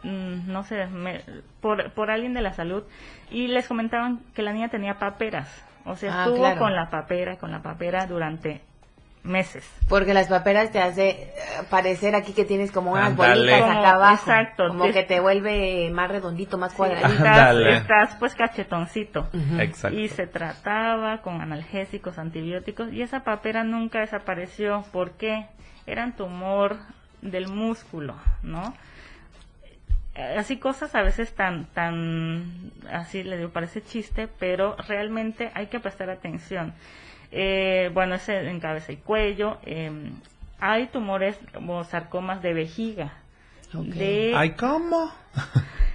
mm, no sé, me- por, por alguien de la salud, y les comentaban que la niña tenía paperas. O sea, Ah, estuvo claro. con la papera, con la papera durante meses. Porque las paperas te hace eh, parecer aquí que tienes como unas Ándale. bolitas acá abajo. exacto. Como que te vuelve más redondito, más cuadradito. Estás, estás pues cachetoncito. Exacto. Y se trataba con analgésicos, antibióticos, y esa papera nunca desapareció. ¿Por qué? Eran tumor del músculo, ¿no? Así cosas a veces tan, tan, así le digo, parece chiste, pero realmente hay que prestar atención. Eh, bueno, ese en cabeza y cuello. eh, hay tumores o sarcomas de vejiga. Ok. De, Ay, ¿cómo?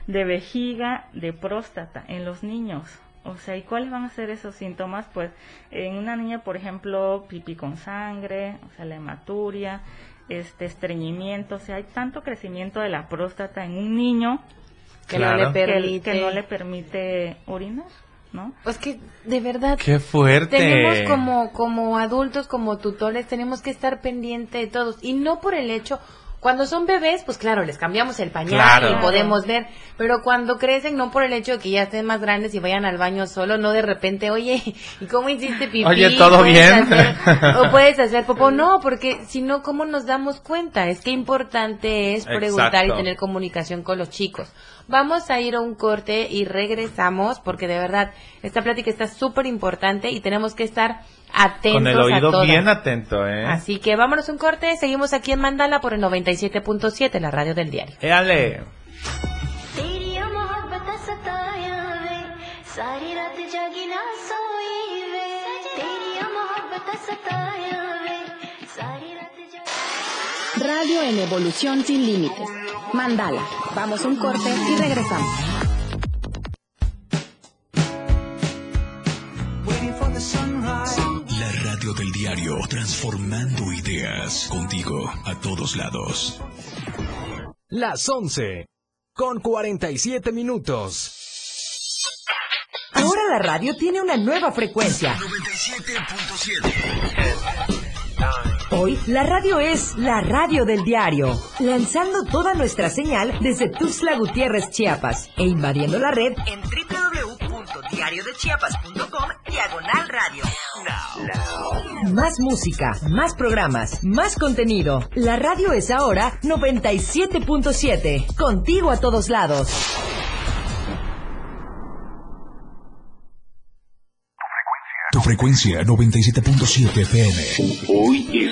de vejiga, de próstata en los niños. O sea, ¿y cuáles van a ser esos síntomas? Pues en una niña, por ejemplo, pipí con sangre, o sea, la hematuria, este estreñimiento, o sea, hay tanto crecimiento de la próstata en un niño que, no, le permite... que no le permite orinar. ¿No? Pues que de verdad. Qué fuerte. Tenemos como, como adultos, como tutores, tenemos que estar pendiente de todos. Y no por el hecho, cuando son bebés, pues claro, les cambiamos el pañal y podemos ver, pero cuando crecen, no por el hecho de que ya estén más grandes y vayan al baño solo, no de repente, oye, ¿y cómo hiciste pipí? Oye, ¿todo bien? o puedes hacer popó, no, porque si no, ¿cómo nos damos cuenta? Es que importante es preguntar y tener comunicación con los chicos. Vamos a ir a un corte y regresamos porque de verdad esta plática está súper importante y tenemos que estar atentos. Con el oído bien atento, ¿eh? Así que vámonos un corte. Seguimos aquí en Mandala por el 97.7, la radio del diario. ¡Éale! Radio en evolución sin límites. Mandala. Vamos un corte y regresamos. Radio del diario, transformando ideas contigo a todos lados. Las 11 con 47 minutos. Ahora la radio tiene una nueva frecuencia. 97.7. Hoy la radio es la radio del diario, lanzando toda nuestra señal desde Tuxtla Gutiérrez, Chiapas, e invadiendo la red en www.diariodechiapas.com. Más música, más programas, más contenido. La radio es ahora 97.7, contigo a todos lados. Tu frecuencia 97.7 FM. Hoy es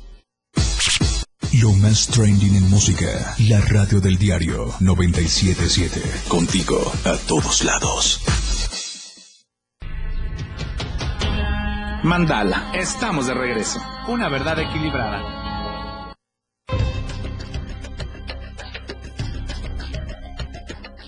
Lo más trending en música. La radio del diario 977. Contigo a todos lados. Mandala. Estamos de regreso. Una verdad equilibrada.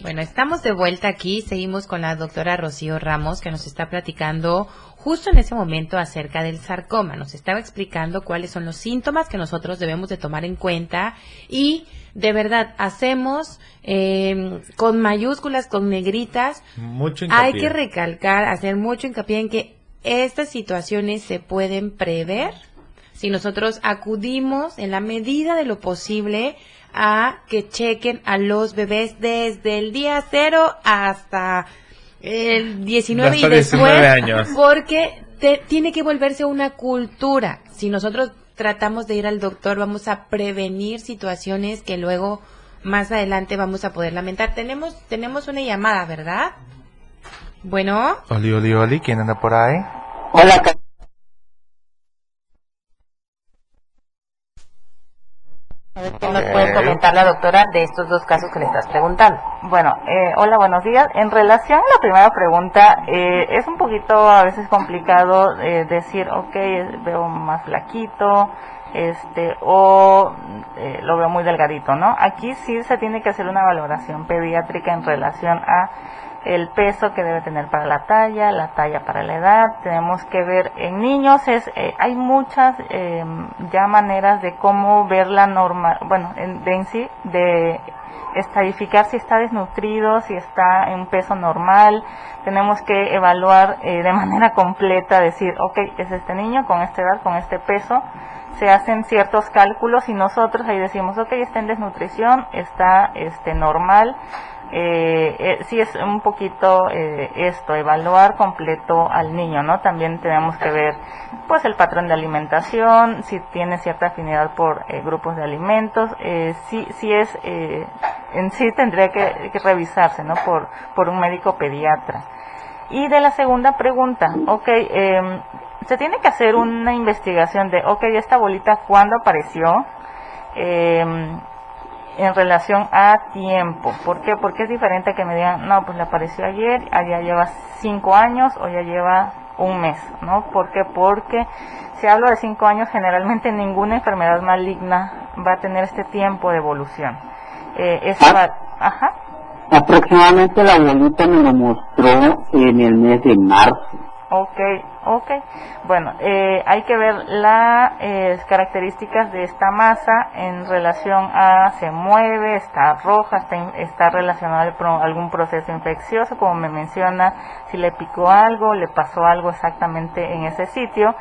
Bueno, estamos de vuelta aquí. Seguimos con la doctora Rocío Ramos que nos está platicando justo en ese momento acerca del sarcoma. Nos estaba explicando cuáles son los síntomas que nosotros debemos de tomar en cuenta y de verdad hacemos eh, con mayúsculas, con negritas. Mucho Hay que recalcar, hacer mucho hincapié en que estas situaciones se pueden prever si nosotros acudimos en la medida de lo posible a que chequen a los bebés desde el día cero hasta el 19 y después, años. porque tiene que volverse una cultura. Si nosotros tratamos de ir al doctor, vamos a prevenir situaciones que luego más adelante vamos a poder lamentar. Tenemos tenemos una llamada, ¿verdad? Bueno. Oli, oli, oli, ¿quién anda por ahí? Hola, ¿Qué nos puede comentar la doctora de estos dos casos que le estás preguntando? Bueno, eh, hola, buenos días. En relación a la primera pregunta, eh, es un poquito a veces complicado eh, decir, ok, veo más flaquito, este, o eh, lo veo muy delgadito, ¿no? Aquí sí se tiene que hacer una valoración pediátrica en relación a el peso que debe tener para la talla, la talla para la edad. Tenemos que ver en niños es eh, hay muchas eh, ya maneras de cómo ver la norma, bueno, en, de en sí de estadificar si está desnutrido, si está en peso normal. Tenemos que evaluar eh, de manera completa, decir, ok, es este niño con esta edad, con este peso. Se hacen ciertos cálculos y nosotros ahí decimos, ok, está en desnutrición, está este normal eh, eh, sí es un poquito eh, esto, evaluar completo al niño, ¿no? También tenemos que ver, pues, el patrón de alimentación, si tiene cierta afinidad por eh, grupos de alimentos, eh, sí, sí es, en sí tendría que, revisarse, ¿no? Por, por un médico pediatra. Y de la segunda pregunta, ok, eh, se tiene que hacer una investigación de, ok, esta bolita, ¿cuándo apareció? En relación a tiempo. ¿Por qué? Porque es diferente que me digan, no, pues le apareció ayer, allá lleva cinco años o ya lleva un mes, ¿no? ¿Por qué? Porque si hablo de cinco años, generalmente ninguna enfermedad maligna va a tener este tiempo de evolución. Eh, ah. ajá. Aproximadamente la bolita me lo mostró en el mes de marzo. Ok, ok. Bueno, eh, hay que ver las eh, características de esta masa en relación a se mueve, está roja, está, está relacionada con algún proceso infeccioso, como me menciona, si le picó algo, le pasó algo exactamente en ese sitio.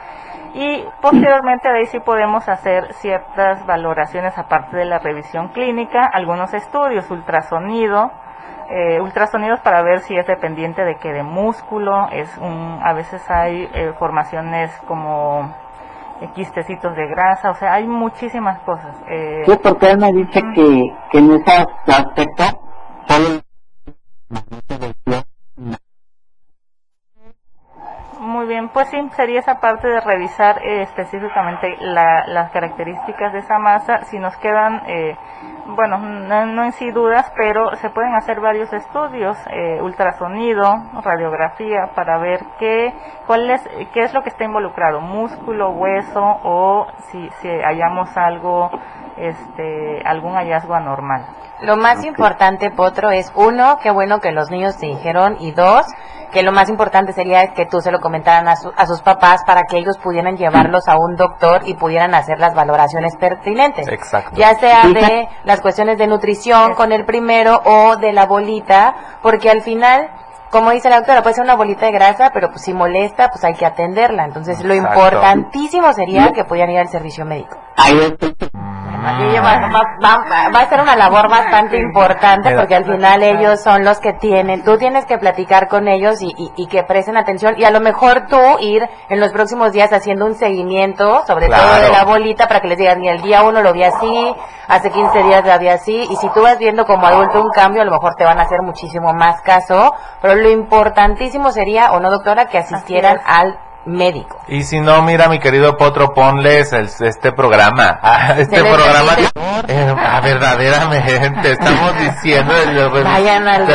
Y posteriormente de ahí sí podemos hacer ciertas valoraciones aparte de la revisión clínica, algunos estudios, ultrasonido, eh, ultrasonidos para ver si es dependiente de que de músculo, es un, a veces hay eh, formaciones como quistecitos de grasa, o sea, hay muchísimas cosas. Eh, sí, porque él me dice que, que en ese aspecto solo muy bien, pues sí, sería esa parte de revisar eh, específicamente las características de esa masa. Si nos quedan, eh, bueno, no, en sí dudas, pero se pueden hacer varios estudios, eh, ultrasonido, radiografía, para ver qué, cuál es, qué es lo que está involucrado, músculo, hueso o si, si hallamos algo, este, algún hallazgo anormal. Lo más importante, Potro, es uno, qué bueno que los niños te dijeron, y dos, que lo más importante sería que tú se lo comentaran a, a, sus papás para que ellos pudieran llevarlos a un doctor y pudieran hacer las valoraciones pertinentes. Exacto. Ya sea de las cuestiones de nutrición con el primero o de la bolita, porque al final como dice la doctora, puede ser una bolita de grasa, pero pues si molesta, pues hay que atenderla. Entonces, lo importantísimo sería que pudieran ir al servicio médico. Va, a ser una labor bastante importante porque al final ellos son los que tienen, tú tienes que platicar con ellos y, que presten atención y a lo mejor tú ir en los próximos días haciendo un seguimiento, sobre todo de la bolita, para que les digan, el día uno lo vi así, hace 15 días lo vi así, y si tú vas viendo como adulto un cambio, a lo mejor te van a hacer muchísimo más caso, pero lo importantísimo sería, o no doctora, que asistieran al médico. Y si no, mira, mi querido Potro, ponles este programa. este programa. Eh, ah, verdaderamente, estamos diciendo de los, Vayan al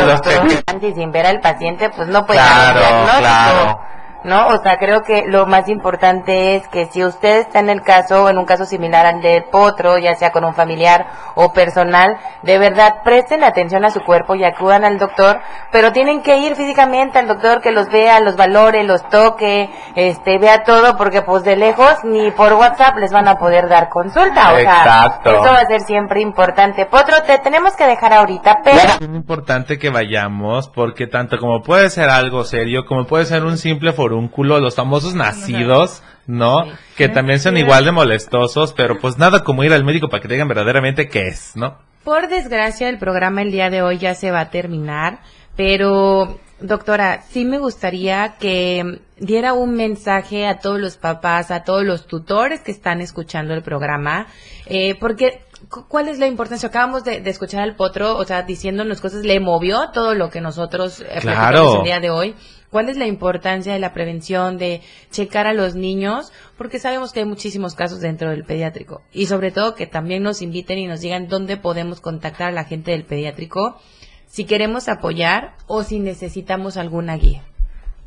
de sin ver al paciente, pues no pueden claro, Claro. ¿No? O sea, creo que lo más importante es que si usted está en el caso, en un caso similar al de Potro, ya sea con un familiar o personal, de verdad presten atención a su cuerpo y acudan al doctor, pero tienen que ir físicamente al doctor que los vea, los valore, los toque, este, vea todo, porque pues de lejos ni por WhatsApp les van a poder dar consulta, o sea, eso va a ser siempre importante. Potro, te tenemos que dejar ahorita, pero... Es importante que vayamos, porque tanto como puede ser algo serio, como puede ser un simple forúnculo, los famosos nacidos, ¿no? Que también son igual de molestosos, pero pues nada como ir al médico para que digan verdaderamente qué es, ¿no? Por desgracia, el programa el día de hoy ya se va a terminar, pero doctora, sí me gustaría que diera un mensaje a todos los papás, a todos los tutores que están escuchando el programa, eh, porque ¿Cuál es la importancia? Acabamos de, escuchar al potro, o sea, diciéndonos cosas, le movió todo lo que nosotros eh, claro. el día de hoy. ¿Cuál es la importancia de la prevención, de checar a los niños? Porque sabemos que hay muchísimos casos dentro del pediátrico. Y sobre todo que también nos inviten y nos digan dónde podemos contactar a la gente del pediátrico si queremos apoyar o si necesitamos alguna guía.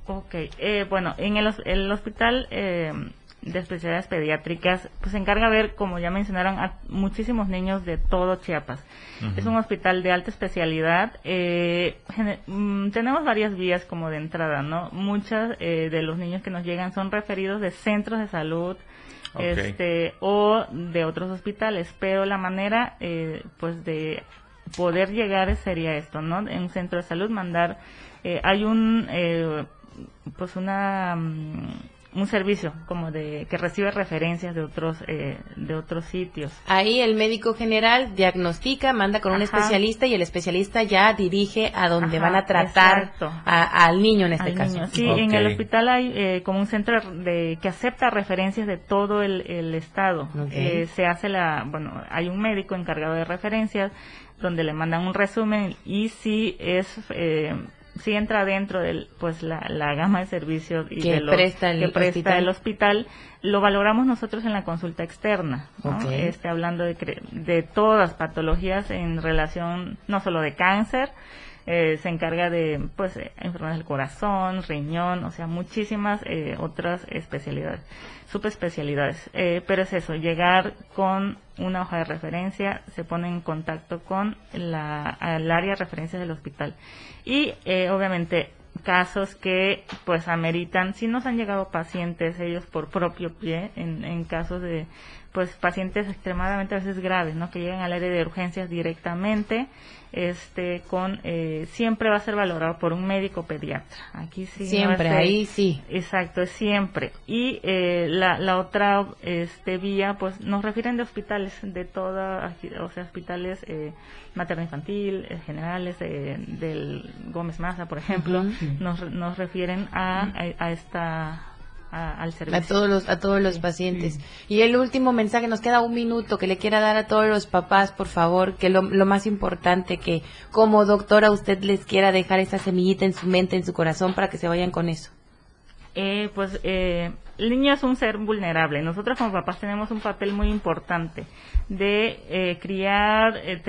Ok, eh, bueno, en el, el hospital eh, de especialidades pediátricas, pues se encarga de ver, como ya mencionaron, a muchísimos niños de todo Chiapas. Es un hospital de alta especialidad. Eh, mm, tenemos varias vías como de entrada, ¿no? Muchos eh, de los niños que nos llegan son referidos de centros de salud, este o de otros hospitales, pero la manera, eh, pues, de poder llegar sería esto, ¿no? En un centro de salud mandar, hay un, pues, una mm, un servicio como de que recibe referencias de otros eh, de otros sitios. Ahí el médico general diagnostica, manda con un especialista y el especialista ya dirige a donde van a tratar al niño en este caso. Sí, en el hospital hay eh, como un centro de que acepta referencias de todo el, estado. Eh, se hace la, bueno, hay un médico encargado de referencias donde le mandan un resumen y si es si entra dentro de pues la, la gama de servicios y que de los, presta el que presta hospital. el hospital, lo valoramos nosotros en la consulta externa, este, hablando de, de todas patologías en relación no solo de cáncer, eh, se encarga de pues eh, enfermedades del corazón, riñón, o sea, muchísimas eh, otras especialidades, subespecialidades. Eh, pero es eso, llegar con una hoja de referencia, se pone en contacto con la, el área de referencia del hospital. Y eh, obviamente casos que pues ameritan, si nos han llegado pacientes ellos por propio pie, en, en casos de pues pacientes extremadamente a veces graves, ¿no? Que llegan al área de urgencias directamente, este, con, eh, siempre va a ser valorado por un médico pediatra. Aquí sí. Siempre, ahí sí. Exacto, es siempre. Y eh, la, la otra este, vía, pues nos refieren de hospitales, de toda, o sea, hospitales eh, materno-infantil, eh, generales, eh, del Gómez Maza, por ejemplo, nos, nos refieren a, a, a esta, a- al servicio. A todos los, a todos los pacientes. Y el último mensaje, nos queda un minuto que le quiera dar a todos los papás, por favor, que lo, lo más importante que como doctora usted les quiera dejar esa semillita en su mente, en su corazón, para que se vayan con eso. Eh, pues eh, el niño es un ser vulnerable. Nosotros como papás tenemos un papel muy importante de eh, criar, eh,